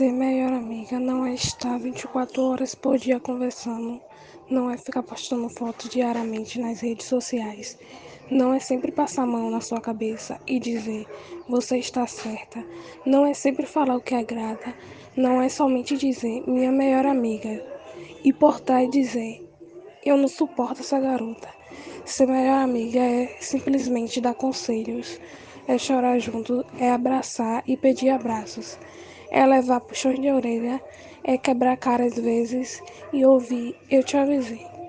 Ser melhor amiga não é estar 24 horas por dia conversando, não é ficar postando fotos diariamente nas redes sociais, não é sempre passar a mão na sua cabeça e dizer você está certa, não é sempre falar o que agrada, não é somente dizer minha melhor amiga. E por trás dizer eu não suporto essa garota. Ser melhor amiga é simplesmente dar conselhos, é chorar junto, é abraçar e pedir abraços é levar puxões de orelha, é quebrar cara às vezes e ouvir eu te avisei.